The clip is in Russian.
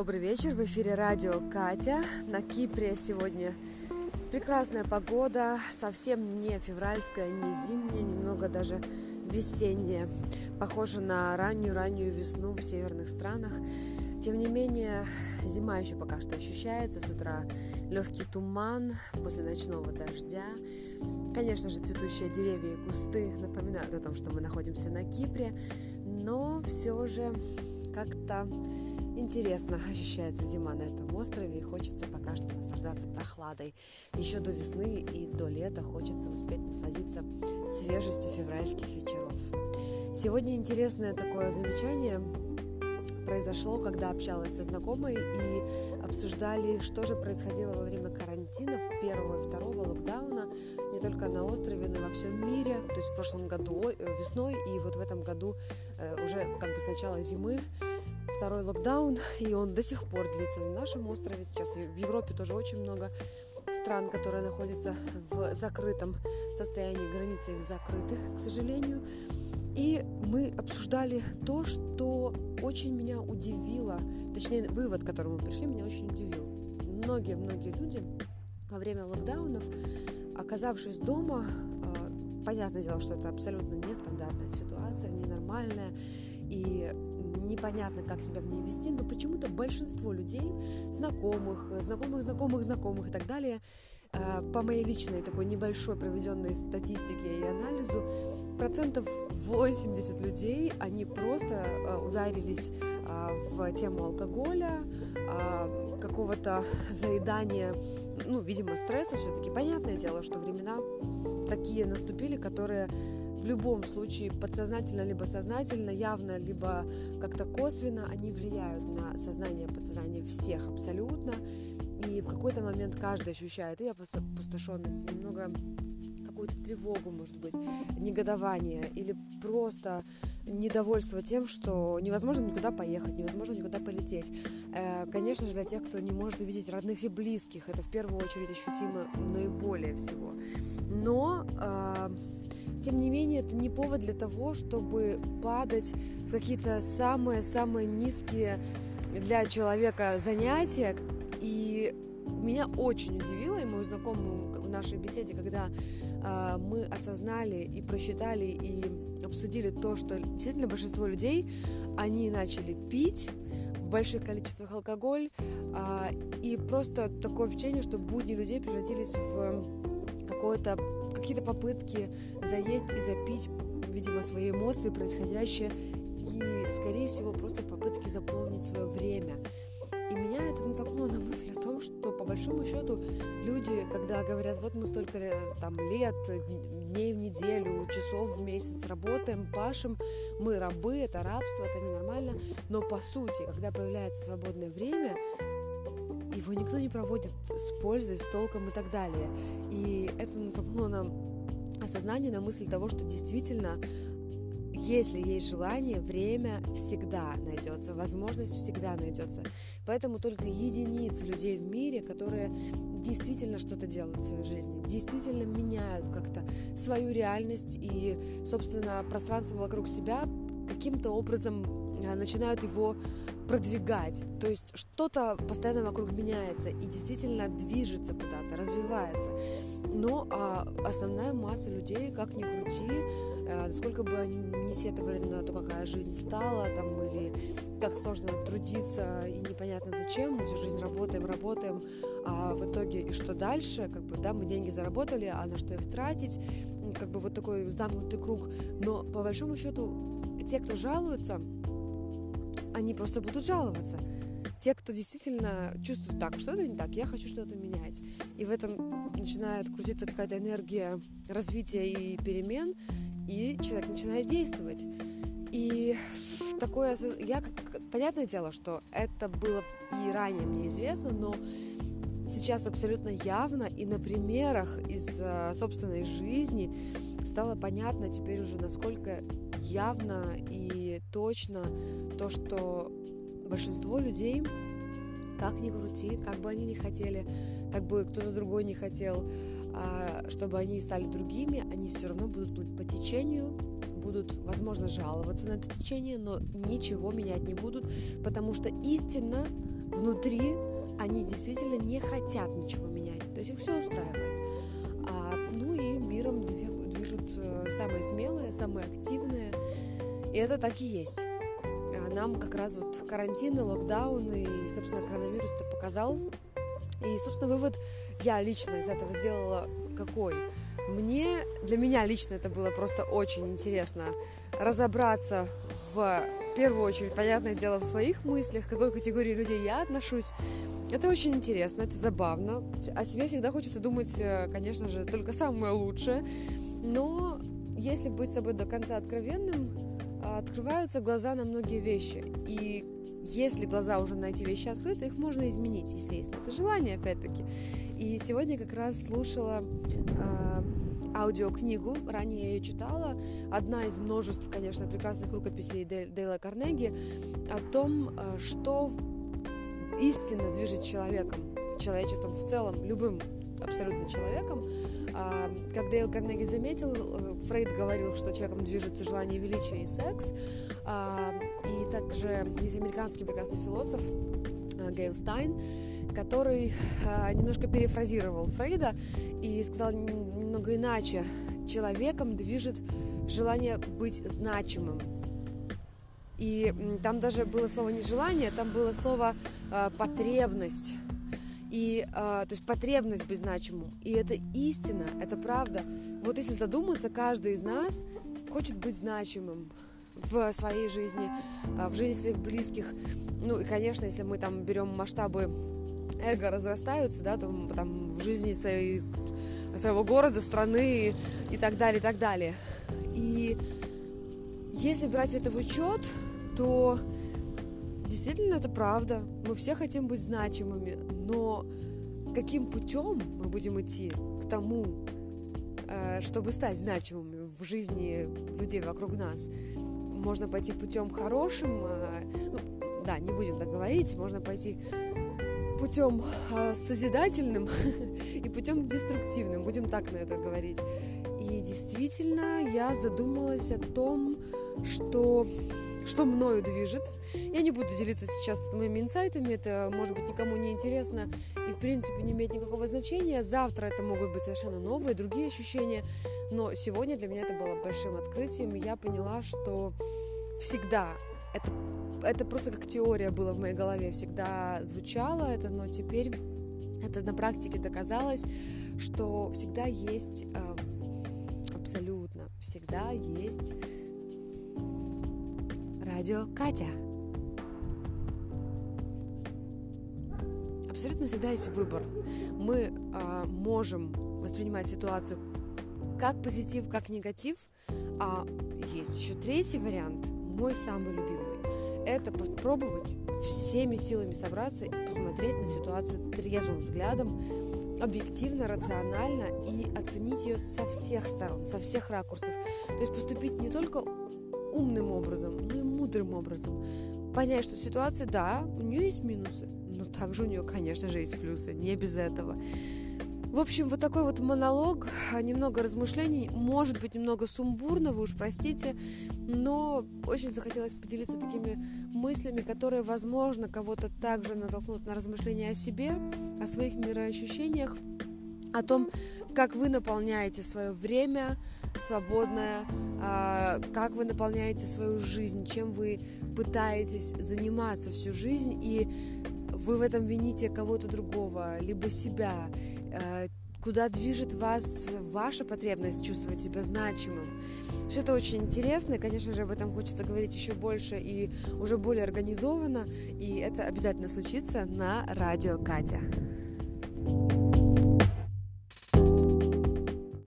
добрый вечер. В эфире радио Катя. На Кипре сегодня прекрасная погода, совсем не февральская, не зимняя, немного даже весенняя. Похоже на раннюю-раннюю весну в северных странах. Тем не менее, зима еще пока что ощущается. С утра легкий туман после ночного дождя. Конечно же, цветущие деревья и кусты напоминают о том, что мы находимся на Кипре, но все же как-то интересно ощущается зима на этом острове и хочется пока что наслаждаться прохладой. Еще до весны и до лета хочется успеть насладиться свежестью февральских вечеров. Сегодня интересное такое замечание произошло, когда общалась со знакомой и обсуждали, что же происходило во время карантина, в первого и второго локдауна, не только на острове, но и во всем мире. То есть в прошлом году э, весной и вот в этом году э, уже как бы с начала зимы второй локдаун, и он до сих пор длится на нашем острове. Сейчас в Европе тоже очень много стран, которые находятся в закрытом состоянии, границы их закрыты, к сожалению. И мы обсуждали то, что очень меня удивило, точнее, вывод, к которому мы пришли, меня очень удивил. Многие-многие люди во время локдаунов, оказавшись дома, э, понятное дело, что это абсолютно нестандартная ситуация, ненормальная, и непонятно, как себя в ней вести, но почему-то большинство людей, знакомых, знакомых, знакомых, знакомых и так далее, э, по моей личной такой небольшой проведенной статистике и анализу, процентов 80 людей, они просто э, ударились э, в тему алкоголя, какого-то заедания, ну, видимо, стресса все-таки. Понятное дело, что времена такие наступили, которые в любом случае подсознательно либо сознательно, явно либо как-то косвенно они влияют на сознание, подсознание всех абсолютно. И в какой-то момент каждый ощущает и опустошенность, и немного какую-то тревогу, может быть, негодование или просто недовольство тем, что невозможно никуда поехать, невозможно никуда полететь. Э, конечно же, для тех, кто не может увидеть родных и близких, это в первую очередь ощутимо наиболее всего. Но э, тем не менее, это не повод для того, чтобы падать в какие-то самые-самые низкие для человека занятия. И меня очень удивило, и мою знакомую в нашей беседе, когда э, мы осознали и просчитали и обсудили то, что действительно большинство людей, они начали пить в больших количествах алкоголь, э, и просто такое впечатление, что будни людей превратились в какое-то какие-то попытки заесть и запить, видимо, свои эмоции, происходящее, и, скорее всего, просто попытки заполнить свое время. И меня это натолкнуло на мысль о том, что по большому счету люди, когда говорят, вот мы столько э, там лет, дней в неделю, часов в месяц работаем, пашем, мы рабы, это рабство, это ненормально, но по сути, когда появляется свободное время, его никто не проводит с пользой, с толком и так далее. И это натолкнуло нам осознание на мысль того, что действительно если есть желание, время всегда найдется, возможность всегда найдется. Поэтому только единицы людей в мире, которые действительно что-то делают в своей жизни, действительно меняют как-то свою реальность и, собственно, пространство вокруг себя каким-то образом начинают его продвигать. То есть что-то постоянно вокруг меняется и действительно движется куда-то, развивается. Но а, основная масса людей, как ни крути, а, насколько бы они не сетовали на то, какая жизнь стала, там, или как сложно трудиться и непонятно зачем, мы всю жизнь работаем, работаем, а в итоге и что дальше, как бы, да, мы деньги заработали, а на что их тратить, как бы вот такой замкнутый круг. Но по большому счету те, кто жалуются, они просто будут жаловаться. Те, кто действительно чувствует так, что-то не так, я хочу что-то менять. И в этом начинает крутиться какая-то энергия развития и перемен, и человек начинает действовать. И такое, я, понятное дело, что это было и ранее мне известно, но сейчас абсолютно явно и на примерах из э, собственной жизни стало понятно теперь уже, насколько явно и точно то, что большинство людей, как ни крути, как бы они ни хотели, как бы кто-то другой не хотел, а, чтобы они стали другими, они все равно будут плыть по течению, будут, возможно, жаловаться на это течение, но ничего менять не будут, потому что истина внутри они действительно не хотят ничего менять, то есть их все устраивает. Э, самые смелые, самые и это так и есть. А нам как раз вот карантины, локдауны и, собственно, коронавирус это показал. И, собственно, вывод я лично из этого сделала какой? Мне, для меня лично это было просто очень интересно разобраться в первую очередь, понятное дело, в своих мыслях, к какой категории людей я отношусь. Это очень интересно, это забавно. О себе всегда хочется думать, э, конечно же, только самое лучшее. Но если быть собой до конца откровенным, открываются глаза на многие вещи. И если глаза уже на эти вещи открыты, их можно изменить, если есть это желание, опять-таки. И сегодня как раз слушала э, аудиокнигу, ранее я ее читала, одна из множеств, конечно, прекрасных рукописей Дейла Карнеги о том, э, что истинно движет человеком, человечеством в целом, любым абсолютно человеком. А, как Дейл Карнеги заметил, э, Фрейд говорил, что человеком движется желание величия и секс. А, и также есть американский прекрасный философ э, Гейл Стайн, который э, немножко перефразировал Фрейда и сказал немного иначе. Человеком движет желание быть значимым. И там даже было слово не желание, там было слово потребность и, э, то есть потребность быть значимым. И это истина, это правда. Вот если задуматься, каждый из нас хочет быть значимым в своей жизни, э, в жизни своих близких. Ну и, конечно, если мы там берем масштабы эго разрастаются, да, то там в жизни своей, своего города, страны и так далее, и так далее. И если брать это в учет, то Действительно, это правда. Мы все хотим быть значимыми, но каким путем мы будем идти к тому, э, чтобы стать значимыми в жизни людей вокруг нас? Можно пойти путем хорошим, э, ну, да, не будем так говорить, можно пойти путем э, созидательным и путем деструктивным, будем так на это говорить. И действительно, я задумалась о том, что что мною движет. Я не буду делиться сейчас моими инсайтами, это, может быть, никому не интересно и, в принципе, не имеет никакого значения. Завтра это могут быть совершенно новые, другие ощущения, но сегодня для меня это было большим открытием, я поняла, что всегда это, это просто как теория было в моей голове, всегда звучало это, но теперь это на практике доказалось, что всегда есть э, абсолютно, всегда есть радио Катя. Абсолютно всегда есть выбор. Мы э, можем воспринимать ситуацию как позитив, как негатив, а есть еще третий вариант, мой самый любимый. Это попробовать всеми силами собраться и посмотреть на ситуацию трезвым взглядом, объективно, рационально и оценить ее со всех сторон, со всех ракурсов. То есть поступить не только умным образом, но и мудрым образом. Понять, что ситуация, да, у нее есть минусы, но также у нее, конечно же, есть плюсы, не без этого. В общем, вот такой вот монолог, немного размышлений, может быть, немного сумбурно, вы уж простите, но очень захотелось поделиться такими мыслями, которые, возможно, кого-то также натолкнут на размышления о себе, о своих мироощущениях, о том, как вы наполняете свое время свободное, а, как вы наполняете свою жизнь, чем вы пытаетесь заниматься всю жизнь, и вы в этом вините кого-то другого, либо себя, а, куда движет вас ваша потребность чувствовать себя значимым. Все это очень интересно, и, конечно же, об этом хочется говорить еще больше и уже более организованно, и это обязательно случится на радио Катя. thank you